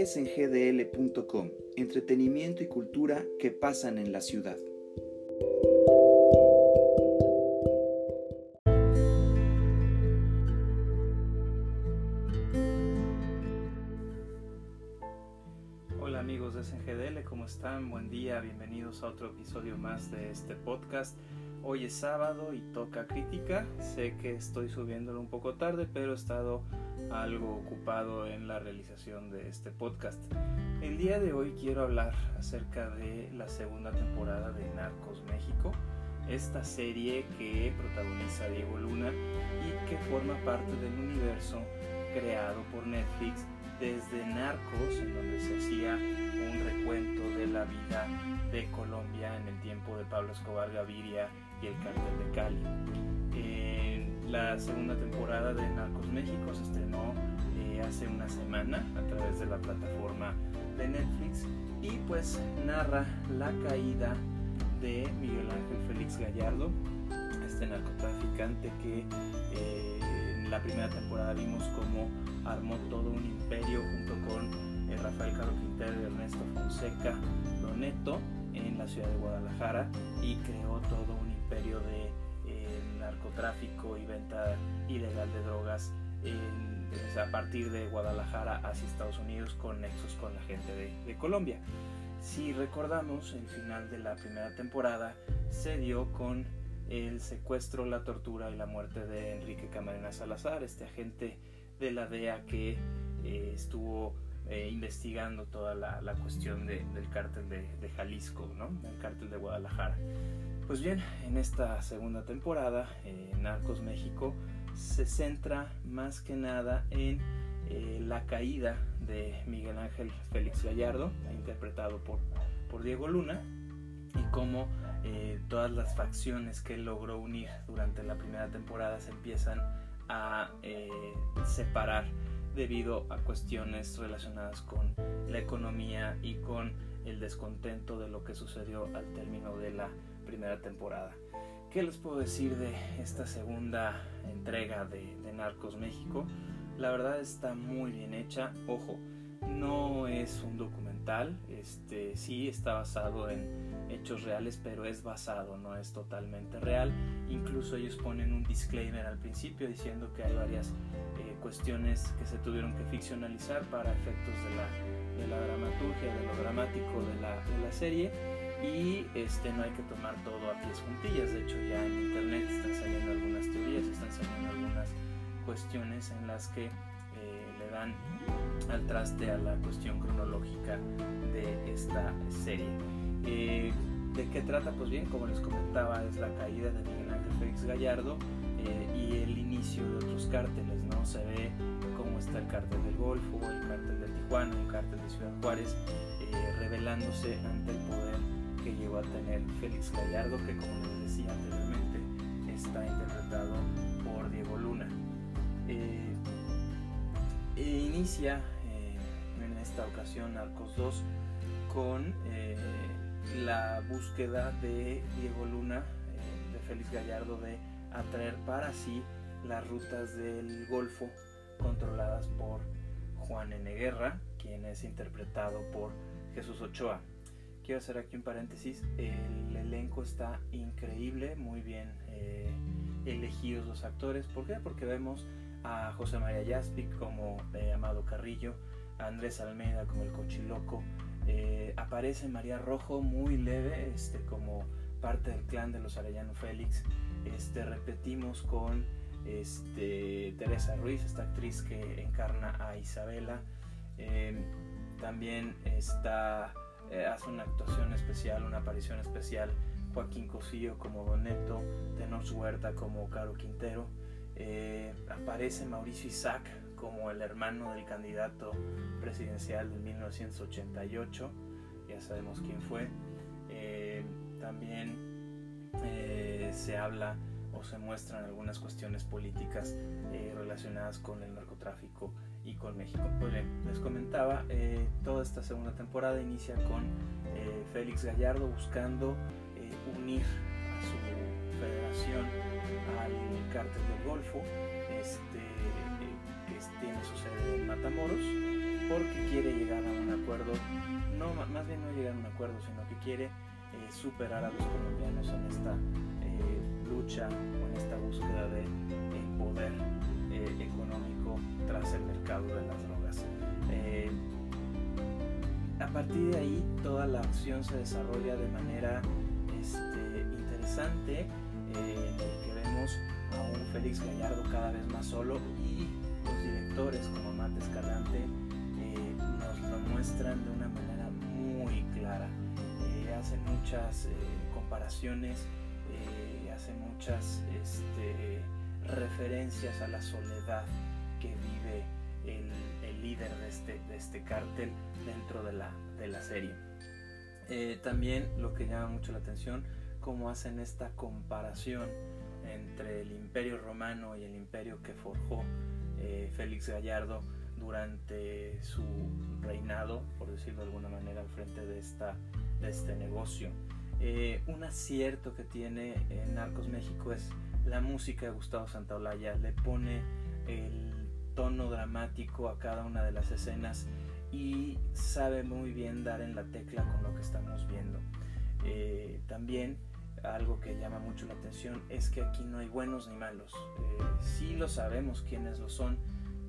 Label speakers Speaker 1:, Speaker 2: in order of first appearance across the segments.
Speaker 1: es en gdl.com, entretenimiento y cultura que pasan en la ciudad.
Speaker 2: Hola amigos de SNGDL, ¿cómo están? Buen día, bienvenidos a otro episodio más de este podcast. Hoy es sábado y toca crítica. Sé que estoy subiéndolo un poco tarde, pero he estado algo ocupado en la realización de este podcast. El día de hoy quiero hablar acerca de la segunda temporada de Narcos México, esta serie que protagoniza Diego Luna y que forma parte del universo creado por Netflix desde Narcos, en donde se hacía un recuento de la vida de Colombia en el tiempo de Pablo Escobar Gaviria y el cartel de Cali. La segunda temporada de Narcos México se estrenó eh, hace una semana a través de la plataforma de Netflix y pues narra la caída de Miguel Ángel Félix Gallardo, este narcotraficante que eh, en la primera temporada vimos cómo armó todo un imperio junto con eh, Rafael Caro Quintero y Ernesto Fonseca Loneto en la ciudad de Guadalajara y creó todo un imperio de eh, narcotráfico y venta ilegal de drogas a partir de Guadalajara hacia Estados Unidos con nexos con la gente de, de Colombia. Si recordamos, el final de la primera temporada se dio con el secuestro, la tortura y la muerte de Enrique Camarena Salazar, este agente de la DEA que eh, estuvo eh, investigando toda la, la cuestión de, del cártel de, de, Jalisco, ¿no? el cártel de Guadalajara. Pues bien, en esta segunda temporada, eh, Narcos México se centra más que nada en eh, la caída de Miguel Ángel Félix Gallardo, interpretado por, por Diego Luna, y cómo eh, todas las facciones que logró unir durante la primera temporada se empiezan a separar debido a cuestiones relacionadas con la economía y con el descontento de lo que sucedió al término de la primera temporada. ¿Qué les puedo decir de esta segunda entrega de, de Narcos México? La verdad está muy bien hecha. Ojo, no es un documental, este sí está basado en hechos reales, pero es basado, no es totalmente real. Incluso ellos ponen un disclaimer al principio diciendo que hay varias eh, cuestiones que se tuvieron que ficcionalizar para efectos de la, de la dramaturgia, de lo dramático de la, de la serie. Y este, no hay que tomar todo a pies juntillas, de hecho ya en internet están saliendo algunas teorías, están saliendo algunas cuestiones en las que eh, le dan al traste a la cuestión cronológica de esta serie. Eh, ¿De qué trata? Pues bien, como les comentaba, es la caída de Miguel Ángel Félix Gallardo eh, y el inicio de otros cárteles, ¿no? Se ve cómo está el cártel del Golfo, el cártel de Tijuana, el cártel de Ciudad Juárez, eh, revelándose ante el poder que llegó a tener Félix Gallardo, que como les decía anteriormente, está interpretado por Diego Luna. Eh, e inicia en esta ocasión Arcos 2 con la búsqueda de Diego Luna, eh, de Félix Gallardo, de atraer para sí las rutas del Golfo controladas por Juan N. Quien es interpretado por Jesús Ochoa. Quiero hacer aquí un paréntesis, el elenco está increíble, muy bien eh, elegidos los actores. ¿Por qué? Porque vemos a José María Jaspic como eh, Amado Carrillo, a Andrés Almeida como el Cochiloco, eh, aparece María Rojo muy leve, este, como parte del clan de los Arellano Félix. Este, repetimos con este, Teresa Ruiz, esta actriz que encarna a Isabela. Eh, también está, eh, hace una actuación especial, una aparición especial Joaquín Cosillo como Doneto, Tenor Huerta como Caro Quintero. aparece Mauricio Isaac como el hermano del candidato presidencial de 1988, ya sabemos quién fue. Eh, también eh, se habla o se muestran algunas cuestiones políticas eh, relacionadas con el narcotráfico y con México. Pues bien, les comentaba, toda esta segunda temporada inicia con Félix Gallardo buscando unir a su federación al cártel del Golfo. Este, tiene su sede en Matamoros porque quiere llegar a un acuerdo, no, más bien no llegar a un acuerdo, sino que quiere eh, superar a los colombianos en esta eh, lucha o en esta búsqueda de poder económico tras el mercado de las drogas. a partir de ahí toda la acción se desarrolla de manera este, interesante el que vemos a un Félix Gallardo cada vez más solo y los directores como Matt Escalante eh, nos lo muestran de una manera muy clara. Eh, hacen muchas eh, comparaciones, hacen muchas este, referencias a la soledad que vive el, líder de este, de este cártel dentro de la, de la serie. también lo que llama mucho la atención, cómo hacen esta comparación entre el imperio romano y el imperio que forjó eh, Félix Gallardo durante su reinado, por decirlo de alguna manera, al frente de, esta, de este negocio. Eh, un acierto que tiene en Narcos México es la música de Gustavo Santaolalla, le pone el tono dramático a cada una de las escenas y sabe muy bien dar en la tecla con lo que estamos viendo. Eh, también algo que llama mucho la atención es que aquí no hay buenos ni malos. Eh, sí lo sabemos quiénes lo son,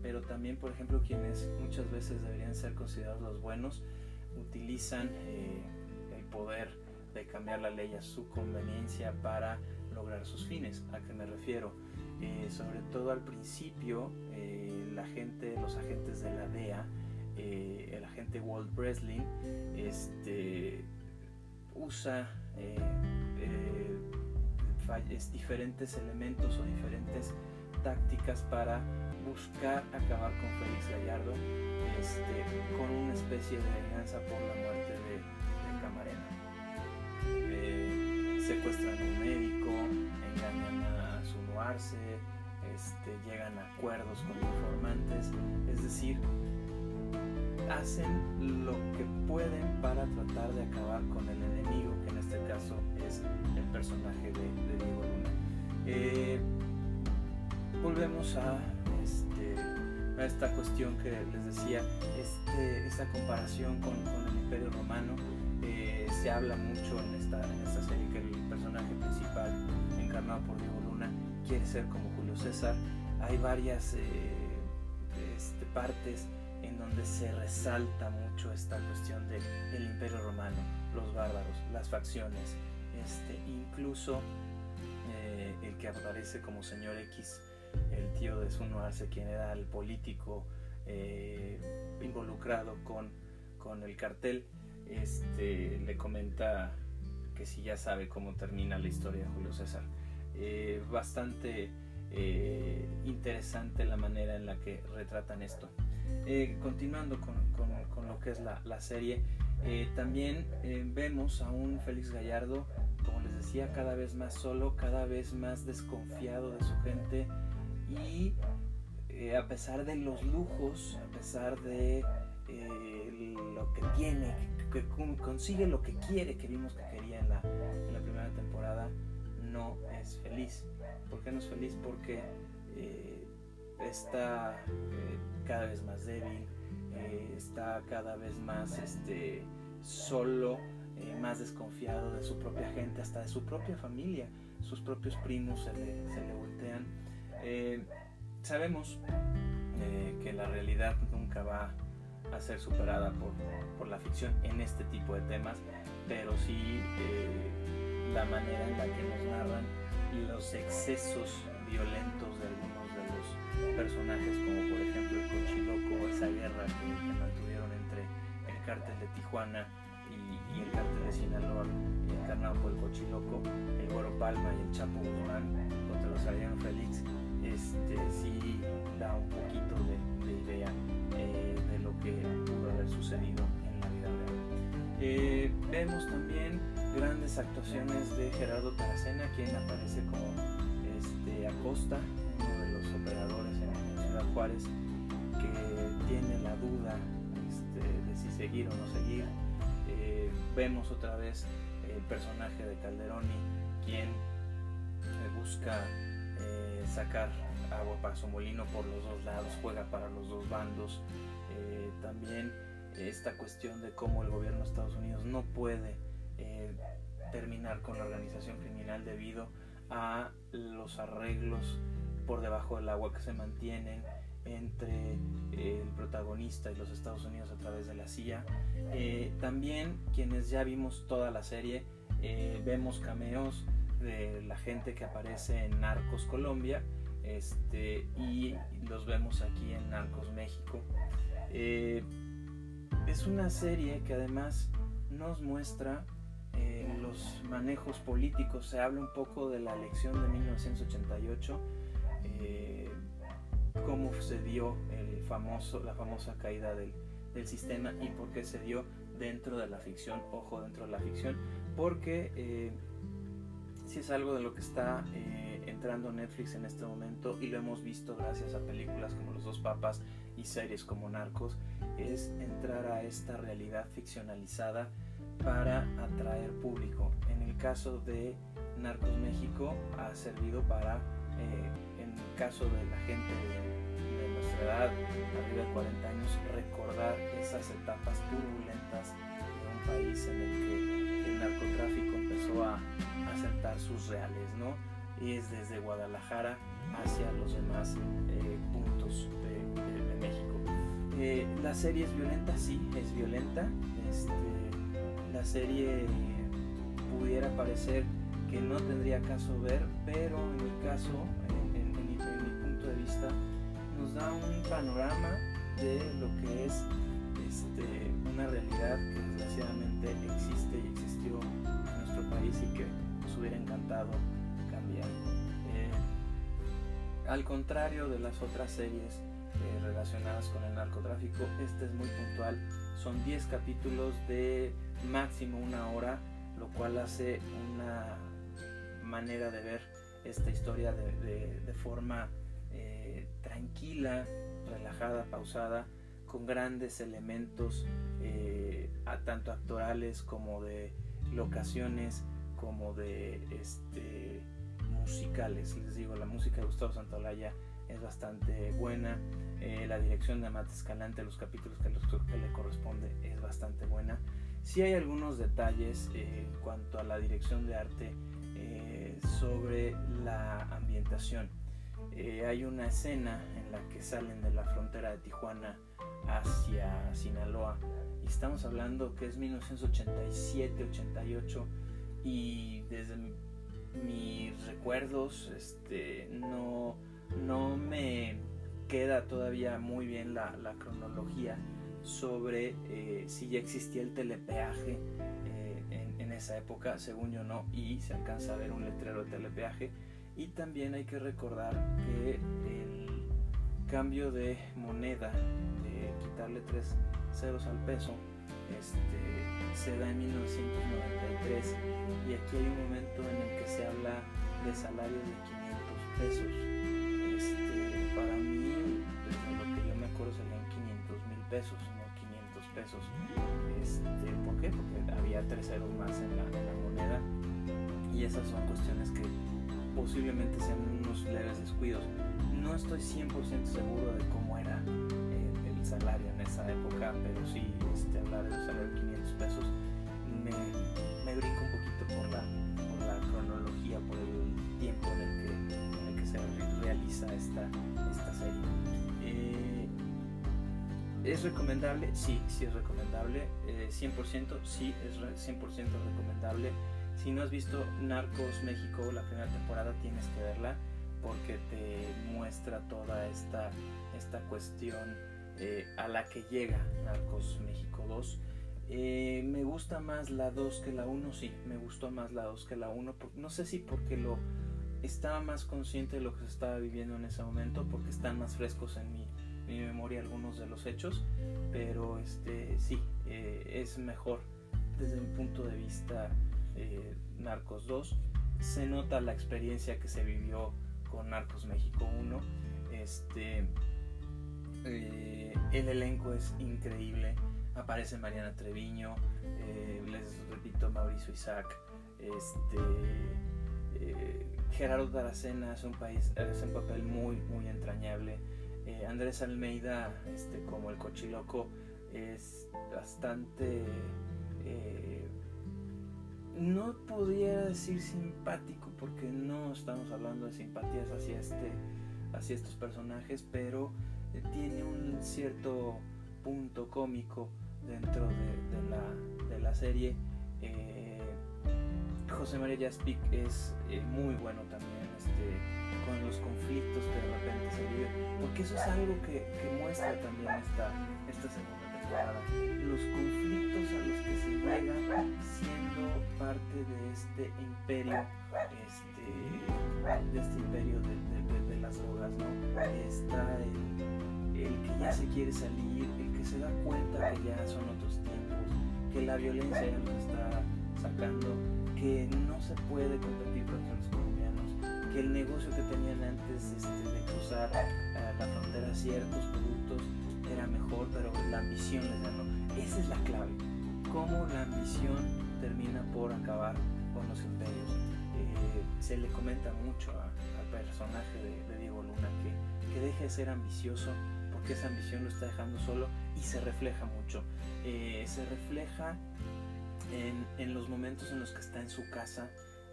Speaker 2: pero también, por ejemplo, quienes muchas veces deberían ser considerados los buenos, utilizan eh, el poder de cambiar la ley a su conveniencia para lograr sus fines. ¿A qué me refiero? Eh, sobre todo al principio, la gente, los agentes de la DEA, el agente Walt Breslin, este, usa es diferentes elementos o diferentes tácticas para buscar acabar con Félix Gallardo este, con una especie de venganza por la muerte de, Camarena. Eh, secuestran engañan a su nuarse, este, llegan a acuerdos con informantes, es decir, hacen lo que pueden para tratar de acabar con el enemigo, que en este caso es el personaje de, Diego Luna. Eh, volvemos a, este, a, esta cuestión que les decía, este, esta comparación con, el Imperio Romano. Eh, se habla mucho en esta, en esta serie que el principal, encarnado por Diego Luna, quiere ser como Julio César. Hay varias eh, este, partes en donde se resalta mucho esta cuestión del el imperio romano, los bárbaros, las facciones, este, incluso eh, el que aparece como señor X, el tío de Suno Arce, quien era el político eh, involucrado con, con el cartel, este, le comenta que si ya sabe cómo termina la historia de Julio César. Eh, bastante interesante la manera en la que retratan esto. Eh, continuando con, con, lo que es la, la serie, eh, también eh, vemos a un Félix Gallardo, como les decía, cada vez más solo, cada vez más desconfiado de su gente y a pesar de los lujos, a pesar de lo que tiene, que, consigue lo que quiere, que vimos que quería en la, primera temporada, no es feliz. ¿Por qué no es feliz? Porque está cada vez más débil, eh, está cada vez más este, solo, eh, más desconfiado de su propia gente, hasta de su propia familia, sus propios primos se le, se le voltean. Eh, sabemos que la realidad nunca va a ser superada por, por, la ficción en este tipo de temas, pero sí la manera en la que nos narran los excesos violentos de algunos de los personajes, como por ejemplo el Cochiloco, esa guerra que, mantuvieron entre el cártel de Tijuana y, el cártel de Sinaloa, encarnado por el Cochiloco, el Güero Palma y el Chapo Guzmán contra los Ariano Félix, este, sí da un poquito de, idea. Eh, de que pudo haber sucedido en la vida real. Eh, vemos también grandes actuaciones de Gerardo Taracena, quien aparece como este, Acosta, uno de los operadores en, Ciudad Juárez, que tiene la duda este, de si seguir o no seguir. Eh, vemos otra vez el personaje de Calderoni, quien busca eh, sacar agua para su molino por los dos lados, juega para los dos bandos. Eh, también esta cuestión de cómo el gobierno de Estados Unidos no puede eh, terminar con la organización criminal debido a los arreglos por debajo del agua que se mantienen entre el protagonista y los Estados Unidos a través de la CIA. también quienes ya vimos toda la serie, vemos cameos de la gente que aparece en Narcos Colombia este, y los vemos aquí en Narcos México. Eh, es una serie que además nos muestra eh, los manejos políticos. Se habla un poco de la elección de 1988, eh, cómo se dio el famoso, la famosa caída del, sistema y por qué se dio dentro de la ficción. Ojo, dentro de la ficción, porque si es algo de lo que está eh, entrando Netflix en este momento y lo hemos visto gracias a películas como Los Dos Papas y series como Narcos, es entrar a esta realidad ficcionalizada para atraer público. En el caso de Narcos México ha servido para, eh, en el caso de la gente de, de nuestra edad, arriba de 40 años, recordar esas etapas turbulentas de un país en el que el narcotráfico empezó a aceptar sus reales, ¿no? Es desde Guadalajara hacia los demás eh, puntos de, México. Eh, la serie es violenta, sí, es violenta. Este, la serie pudiera parecer que no tendría caso ver, pero en mi caso, en, mi, punto de vista, nos da un panorama de lo que es este, una realidad que desgraciadamente existe y existió en nuestro país y que hubiera encantado al contrario de las otras series eh, relacionadas con el narcotráfico, este es muy puntual. Son 10 capítulos de máximo una hora, lo cual hace una manera de ver esta historia de, forma eh, tranquila, relajada, pausada, con grandes elementos tanto actorales como de locaciones, como de este, musicales. Les digo, la música de Gustavo Santaolalla es bastante buena. Eh, la dirección de Amate Escalante, los capítulos que, le corresponde, es bastante buena. Sí hay algunos detalles eh, en cuanto a la dirección de arte eh, sobre la ambientación. hay una escena en la que salen de la frontera de Tijuana hacia Sinaloa y estamos hablando que es 1987-88 y desde mis recuerdos este, no, no me queda todavía muy bien la, cronología sobre eh, si ya existía el telepeaje eh, en, esa época, según yo no, y se alcanza a ver un letrero de telepeaje. Y también hay que recordar que el cambio de moneda, de quitarle tres ceros al peso, este, se da en 1993 y aquí hay un momento en el que se habla de salarios de 500 pesos. Este, para mí, desde lo que yo me acuerdo, serían 500 mil pesos, no 500 pesos. Este, ¿Por qué? Porque había tres ceros más en la, moneda y esas son cuestiones que posiblemente sean unos leves descuidos. No estoy 100% seguro de cómo era el, el salario en esa época, pero sí este, hablar de pesos me, me brinca un poquito por la, por la cronología, por el tiempo en el que, en el que se realiza esta, esta serie. Eh, ¿Es recomendable? Sí, sí es recomendable. Eh, 100%, sí es 100% recomendable. Si no has visto Narcos México, la primera temporada, tienes que verla porque te muestra toda esta, esta cuestión eh, a la que llega Narcos México 2. Eh, me gusta más la 2 que la 1, sí, me gustó más la 2 que la 1. No sé si porque lo estaba más consciente de lo que se estaba viviendo en ese momento, porque están más frescos en mi, memoria algunos de los hechos, pero este sí, eh, es mejor desde mi punto de vista Narcos 2. Se nota la experiencia que se vivió con Narcos México 1. Este, eh, el elenco es increíble. Aparece Mariana Treviño, eh, les repito, Mauricio Isaac, este, Eh, Gerardo Daracena hace un, país, hace un papel muy, muy entrañable. Eh, Andrés Almeida, este, como el cochiloco, es bastante... Eh, no podría decir simpático porque no estamos hablando de simpatías hacia, este, hacia estos personajes, pero tiene un cierto punto cómico dentro de, la, de la, serie. Eh, José María Jaspic es eh, muy bueno también este, con los conflictos que de repente se viven, porque eso es algo que, que muestra también esta, esta segunda temporada. Los conflictos a los que se llega siendo parte de este imperio, este, de este imperio de, de, de las drogas, ¿no? Está el, el que ya se quiere salir, el que se da cuenta que ya son otros tiempos, que la violencia ya nos está sacando, que no se puede competir contra los colombianos, que el negocio que tenían antes este, de cruzar la frontera ciertos productos era mejor, pero la ambición les ganó. Esa es la clave. Cómo la ambición termina por acabar con los imperios. Eh, se le comenta mucho al personaje de, de Diego Luna que, que deje de ser ambicioso porque esa ambición lo está dejando solo y se refleja mucho. Eh, se refleja en, en, los momentos en los que está en su casa,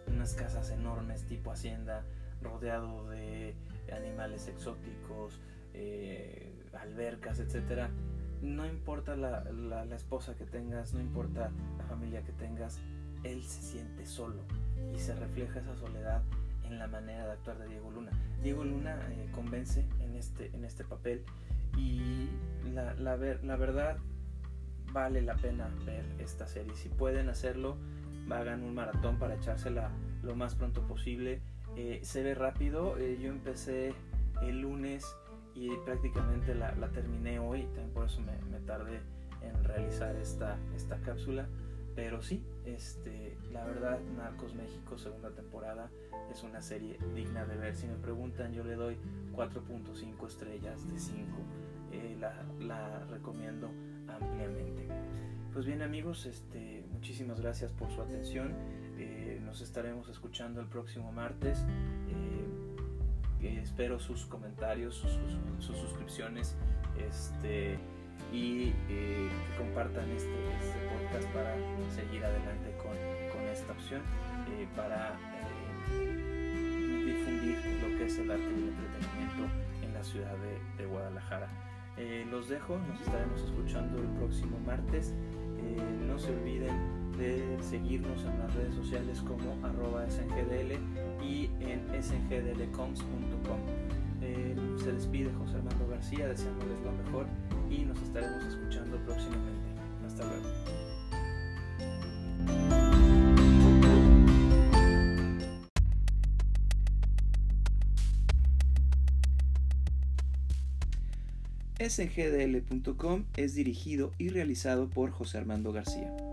Speaker 2: unas casas enormes tipo hacienda, rodeado de animales exóticos, eh, albercas, etc. No importa la, la, la esposa que tengas, no importa la familia que tengas, él se siente solo y se refleja esa soledad en la manera de actuar de Diego Luna. Diego Luna eh, convence en este, en este papel y la, la, ver, la, verdad vale la pena ver esta serie. Si pueden hacerlo, hagan un maratón para echársela lo más pronto posible. Eh, se ve rápido, eh, yo empecé el lunes y prácticamente la, terminé hoy, por eso me, me, tardé en realizar esta, esta cápsula. Pero sí, este, la verdad, Narcos México, segunda temporada, es una serie digna de ver. Si me preguntan, yo le doy 4.5 estrellas de 5. Eh, la, la, recomiendo ampliamente. Pues bien amigos, este, muchísimas gracias por su atención. Eh, nos estaremos escuchando el próximo martes. Eh, espero sus comentarios, sus, sus, sus suscripciones. Este, y eh, que compartan este, este, podcast para seguir adelante con, con esta opción, eh, para eh, difundir lo que es el arte y el entretenimiento en la ciudad de, de Guadalajara. los dejo, nos estaremos escuchando el próximo martes. no se olviden de seguirnos en las redes sociales como arroba sngdl y en sngdlcoms.com. se despide José Armando García deseándoles lo mejor y nos estaremos escuchando próximamente. Hasta luego.
Speaker 1: sgdl.com es dirigido y realizado por José Armando García.